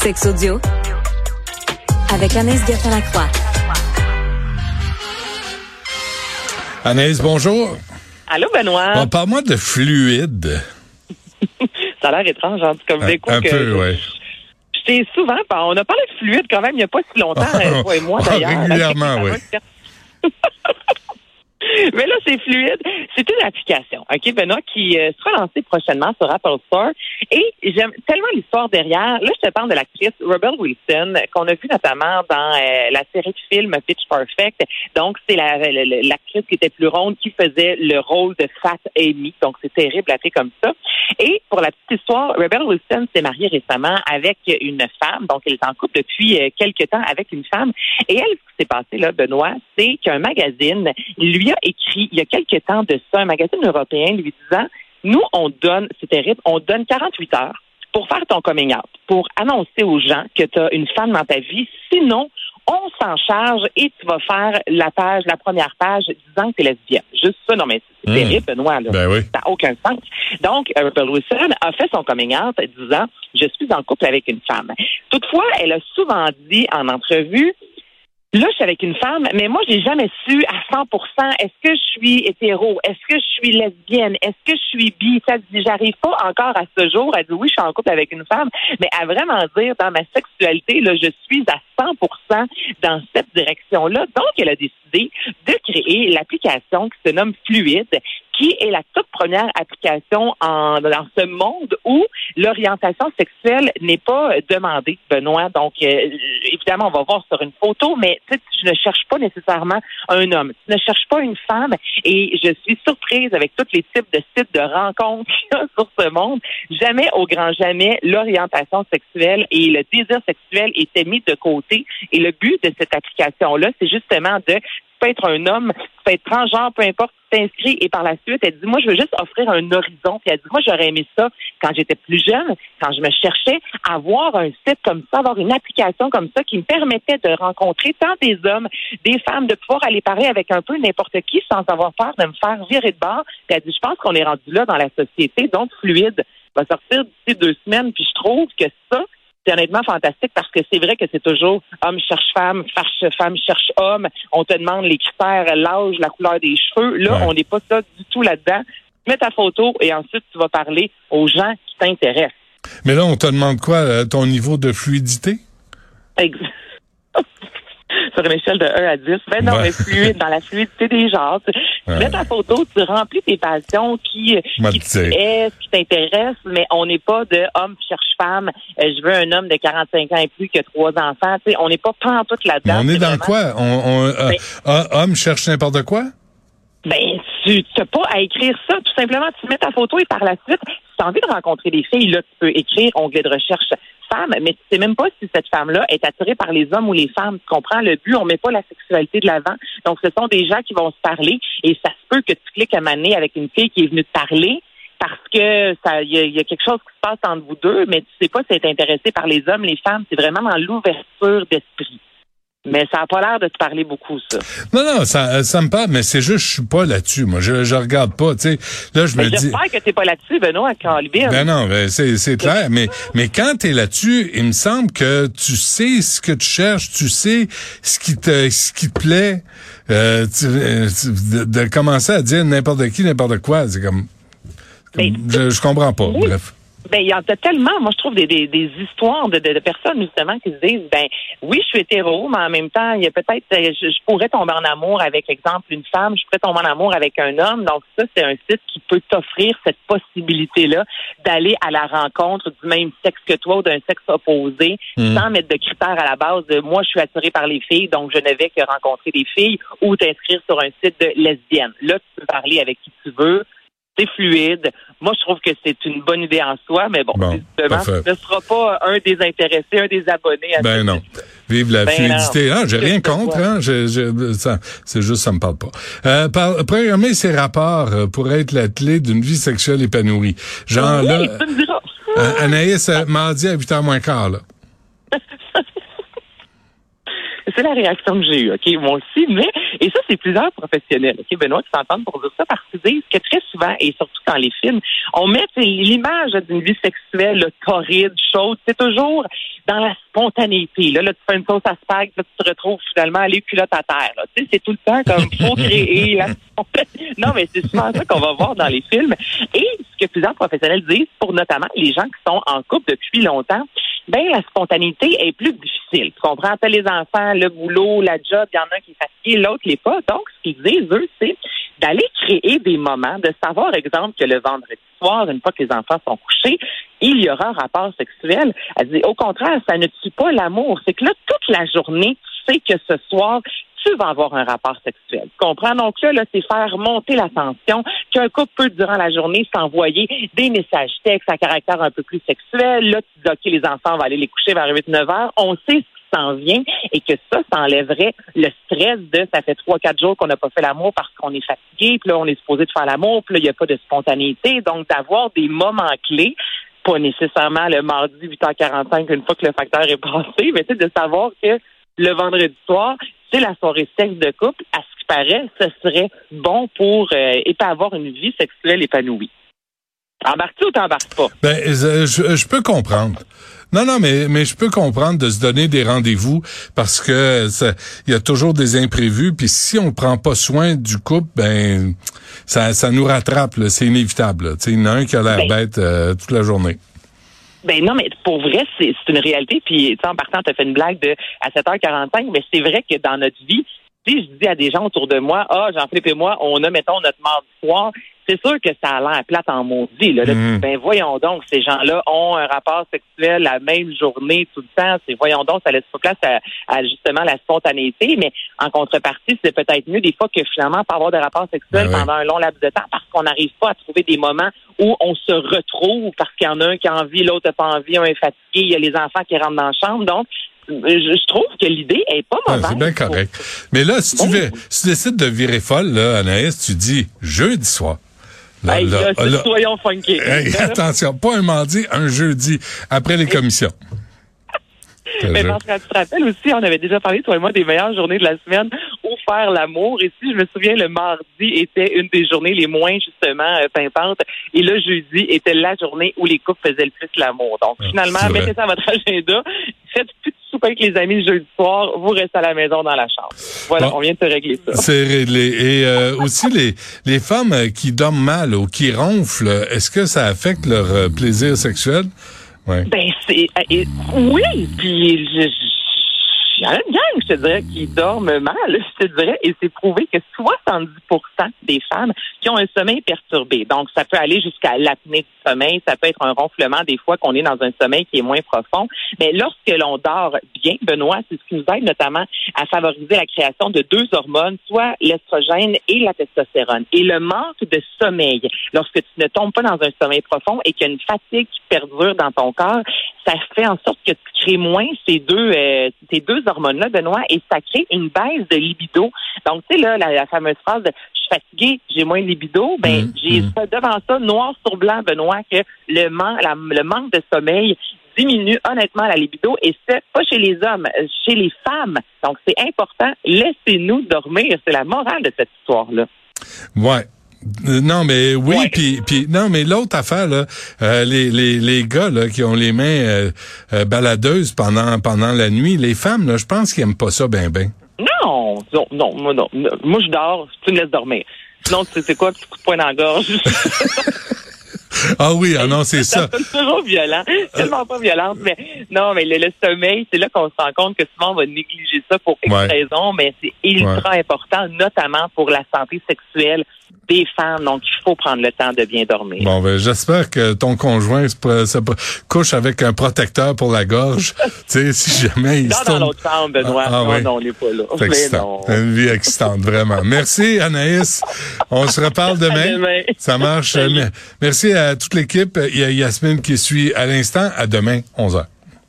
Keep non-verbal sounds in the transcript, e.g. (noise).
Sex audio avec Anaïs Gertin-Lacroix. Anaïs, bonjour. Allô, Benoît. Bon, Parle-moi de fluide. (laughs) Ça a l'air étrange, comme Un, d'écho un que peu, oui. je t'ai souvent, on a parlé de fluide quand même il n'y a pas si longtemps, euh, (laughs) toi et moi Ah, d'ailleurs. régulièrement, oui. (laughs) Mais là, c'est fluide. C'est une application, OK, Benoît, qui euh, sera lancée prochainement sur Apple Store. Et j'aime tellement l'histoire derrière. Là, je te parle de l'actrice Rebel Wilson, qu'on a vue notamment dans euh, la série de films Pitch Perfect. Donc, c'est la- la- la- l'actrice qui était plus ronde qui faisait le rôle de Fat Amy. Donc, c'est terrible appeler comme ça. Et pour la petite histoire, Rebel Wilson s'est mariée récemment avec une femme. Donc, elle est en couple depuis euh, quelques temps avec une femme. Et elle, ce qui s'est passé, là, Benoît, c'est qu'un magazine lui a écrit il y a quelques temps de ça, un magazine européen lui disant, nous, on donne, c'est terrible, on donne 48 heures pour faire ton coming out, pour annoncer aux gens que tu as une femme dans ta vie. Sinon, on s'en charge et tu vas faire la page, la première page disant que tu es lesbienne. Juste ça, non mais c'est Hmm. terrible, Benoît. Là. Ben oui. Ça n'a aucun sens. Donc, Rebel Wilson a fait son coming out disant Je suis en couple avec une femme. Toutefois, elle a souvent dit en entrevue Là, je suis avec une femme, mais moi, j'ai jamais su à 100 est-ce que je suis hétéro, est-ce que je suis lesbienne, est-ce que je suis bi? Ça dit, j'arrive pas encore à ce jour à dire oui, je suis en couple avec une femme, mais à vraiment dire dans ma sexualité, là, je suis à 100% dans cette direction-là. Donc, elle a décidé de créer l'application qui se nomme Fluide, qui est la toute première application en, dans ce monde où l'orientation sexuelle n'est pas demandée, Benoît. Donc, euh, évidemment, on va voir sur une photo, mais tu ne cherche pas nécessairement un homme. Tu ne cherches pas une femme. Et je suis surprise avec tous les types de sites de rencontres qu'il y a sur ce monde. Jamais, au grand jamais, l'orientation sexuelle et le désir sexuel étaient mis de côté. Et le but de cette application-là, c'est justement de tu peux être un homme, tu peux être transgenre, peu importe, tu t'inscris et par la suite, elle dit, moi, je veux juste offrir un horizon. Puis elle dit, moi, j'aurais aimé ça quand j'étais plus jeune, quand je me cherchais, avoir un site comme ça, avoir une application comme ça qui me permettait de rencontrer tant des hommes, des femmes, de pouvoir aller parler avec un peu n'importe qui sans avoir peur de me faire virer de bord. Puis elle dit, je pense qu'on est rendu là dans la société, donc fluide va sortir d'ici deux semaines, puis je trouve que ça, c'est honnêtement fantastique parce que c'est vrai que c'est toujours homme cherche femme, femme cherche homme. On te demande les critères, l'âge, la couleur des cheveux. Là, Ouais. on n'est pas ça du tout là-dedans. Tu mets ta photo et ensuite tu vas parler aux gens qui t'intéressent. Mais là, on te demande quoi, euh, ton niveau de fluidité? Ex- (laughs) Sur une échelle de 1 à 10. Ben non, Ouais. mais fluide, dans la fluidité des genres. Tu, Ouais. mets ta photo, tu remplis tes passions qui, qui tu es, qui t'intéressent, mais on n'est pas de homme cherche femme. euh, je veux un homme de 45 ans et plus qui a trois enfants. Tu sais, on n'est pas pas en tout là-dedans. on est dans vraiment- quoi? On, on- euh, homme cherche n'importe quoi? Ben, tu n'as pas à écrire ça. Tout simplement, tu mets ta photo et par la suite, si tu as envie de rencontrer des filles, là, tu peux écrire onglet de recherche femme, mais tu sais même pas si cette femme-là est attirée par les hommes ou les femmes. Tu comprends? Le but? On met pas la sexualité de l'avant. Donc, ce sont des gens qui vont se parler et ça se peut que tu cliques à maner avec une fille qui est venue te parler parce que ça, il y, y a quelque chose qui se passe entre vous deux, mais tu sais pas si elle est intéressée par les hommes, les femmes. C'est vraiment dans l'ouverture d'esprit. Mais ça a pas l'air de te parler beaucoup, ça. Non, non, ça, ça me parle, mais c'est juste, je suis pas là-dessus. Moi, je, je regarde pas, tu sais. Là, je Mais me dis. j'espère que t'es pas là-dessus, Benoît, Calvin. Ben non, ben c'est, c'est clair. Mais, mais quand tu es là-dessus, il me semble que tu sais ce que tu cherches, tu sais ce qui te, ce qui te plaît. Euh, tu- euh, de, de commencer à dire n'importe qui, n'importe quoi, c'est comme, je, je comprends pas. Oui. Bref. Ben, il y en a tellement, moi, je trouve des, des, des histoires de, de, de personnes, justement, qui se disent, ben, oui, je suis hétéro, mais en même temps, il y a peut-être, euh, je, je pourrais tomber en amour avec, exemple, une femme, je pourrais tomber en amour avec un homme. Donc, ça, c'est un site qui peut t'offrir cette possibilité-là d'aller à la rencontre du même sexe que toi ou d'un sexe opposé, Mhm. sans mettre de critères à la base de, moi, je suis attirée par les filles, donc je ne vais que rencontrer des filles ou t'inscrire sur un site de lesbienne. Là, tu peux parler avec qui tu veux. C'est fluide. Moi, je trouve que c'est une bonne idée en soi, mais bon, Bon, justement, ce ne sera pas un des intéressés, un des abonnés à Ben non. Vive la Ben fluidité. non. Ah, j'ai rien contre, hein? Je, je, ça, c'est juste, ça me parle pas. Euh, par, programmer ses rapports euh, pour être la clé d'une vie sexuelle épanouie. Genre oui, là, euh, Anaïs, euh, mardi à 8h moins quart, là. C'est la réaction que j'ai eue, OK, moi aussi, mais, et ça, c'est plusieurs professionnels, OK, Benoît, qui s'entendent pour dire ça parce qu'ils disent que très souvent, et surtout dans les films, on met l'image d'une vie sexuelle là, torride, chaude, c'est toujours dans la spontanéité. Là, là, tu fais une sauce à spag, là, tu te retrouves finalement à les culottes à terre. Tu sais, c'est tout le temps comme faut créer la Non, mais c'est souvent ça qu'on va voir dans les films. Et ce que plusieurs professionnels disent, pour notamment les gens qui sont en couple depuis longtemps, ben la spontanéité est plus difficile. Tu comprends? T'as les enfants, le boulot, la job, il y en a qui est fatigué, l'autre l'est pas. Donc, ce qu'ils disent, eux, c'est d'aller créer des moments, de savoir, exemple, que le vendredi soir, une fois que les enfants sont couchés, il y aura un rapport sexuel. Elle dit, au contraire, ça ne tue pas l'amour. C'est que là, toute la journée, tu sais que ce soir, tu vas avoir un rapport sexuel. Tu comprends? Donc là, là c'est faire monter la tension, qu'un couple peut, durant la journée, s'envoyer des messages textes à caractère un peu plus sexuel. Là, tu dis, OK, les enfants, on va aller les coucher vers 8-9 heures. On sait s'en vient et que ça, ça enlèverait le stress de ça fait trois, quatre jours qu'on n'a pas fait l'amour parce qu'on est fatigué, puis là, on est supposé de faire l'amour, puis là, il n'y a pas de spontanéité. Donc, d'avoir des moments clés, pas nécessairement le mardi 8h45 une fois que le facteur est passé, mais c'est de savoir que le vendredi soir, c'est la soirée sexe de couple. À ce qui paraît, ce serait bon pour euh, avoir une vie sexuelle épanouie. Embarques-tu ou t'embarques pas? Ben, je, je peux comprendre. Non, non, mais, mais je peux comprendre de se donner des rendez-vous parce que il y a toujours des imprévus. Puis si on prend pas soin du couple, ben ça, ça nous rattrape. C'est inévitable. Il y en a un qui a l'air ben bête euh, toute la journée. Ben non, mais pour vrai, c'est une réalité. Puis, en partant, tu as fait une blague de à 7h45, mais c'est vrai que dans notre vie, si je dis à des gens autour de moi, ah, Jean-Philippe et moi, on a, mettons, notre mardi soir, c'est sûr que ça a l'air plate en maudit. Là. Mhm. Ben voyons donc, ces gens-là ont un rapport sexuel la même journée tout le temps. C'est voyons donc, ça laisse pas place à, justement la spontanéité. Mais en contrepartie, c'est peut-être mieux des fois que finalement pas avoir de rapport sexuel ben pendant un long laps de temps parce qu'on n'arrive pas à trouver des moments où on se retrouve parce qu'il y en a un qui a envie, l'autre n'a pas envie, un est fatigué, il y a les enfants qui rentrent dans la chambre. Donc, je trouve que l'idée est pas mauvaise. c'est bien correct. Mais là, si tu, veux, si tu décides de virer folle, là, Anaïs, tu dis jeudi soir. hey, là, soyons funky. (laughs) attention, pas un mardi, un jeudi, après les commissions. (laughs) Mais parce que tu te rappelles aussi, on avait déjà parlé, toi et moi, des meilleures journées de la semaine où faire l'amour. Et si je me souviens, le mardi était une des journées les moins, justement, euh, pimpantes. Et le jeudi était la journée où les couples faisaient le plus l'amour. Donc, ah, finalement, mettez ça à votre agenda. (laughs) Faites plus souper avec les amis le jeudi soir. Vous restez à la maison dans la chambre. Voilà, on vient de se régler ça. C'est réglé. Et euh, aussi, les, les femmes qui dorment mal ou qui ronflent, est-ce que ça affecte leur euh, plaisir sexuel? Ben, c'est. Euh, oui, puis je, il y a une gang, je te dirais, qui dorment mal, (laughs) je te dirais, et c'est prouvé que 70 des femmes qui ont un sommeil perturbé. Donc, ça peut aller jusqu'à l'apnée du sommeil, ça peut être un ronflement des fois qu'on est dans un sommeil qui est moins profond. Mais lorsque l'on dort bien, Benoît, c'est ce qui nous aide notamment à favoriser la création de deux hormones, soit l'estrogène et la testostérone. Et le manque de sommeil, lorsque tu ne tombes pas dans un sommeil profond et qu'il y a une fatigue qui perdure dans ton corps, ça fait en sorte que tu crées moins ces deux, euh, ces deux hormones-là, Benoît, et ça crée une baisse de libido. Donc, tu sais, là, la, fameuse phrase de je suis fatigué, j'ai moins de libido, ben, mmh, j'ai mmh. devant ça, noir sur blanc, Benoît, que le, man, le manque de sommeil diminue honnêtement la libido et c'est pas chez les hommes, chez les femmes. Donc, c'est important. Laissez-nous dormir. C'est la morale de cette histoire-là. Ouais. Euh, non, mais oui, puis puis non, mais l'autre affaire là, euh, les, les les gars là qui ont les mains euh, baladeuses pendant pendant la nuit, les femmes là, je pense qu'ils aiment pas ça ben ben. Non, non, non, moi non, moi je dors, tu me laisses dormir. Sinon, c'est quoi, petit coup de poing dans la gorge? (laughs) Ah oui, ah non, c'est ça. C'est toujours violent, tellement pas violente, mais non, mais le, sommeil, c'est là qu'on se rend compte que souvent on va négliger ça pour X raisons, mais c'est ultra important, notamment pour la santé sexuelle des femmes. Donc, il faut prendre le temps de bien dormir. Bon, ben, j'espère que ton conjoint se, couche avec un protecteur pour la gorge. (laughs) tu sais, si jamais il non, dans l'autre chambre, Benoît. Ah, ah non, on n'est pas là. C'est Une vie excitante, vraiment. Merci, Anaïs. On se reparle (laughs) demain. demain. Ça marche. Merci à toute l'équipe. Il y a Yasmine qui suit à l'instant. À demain, 11h.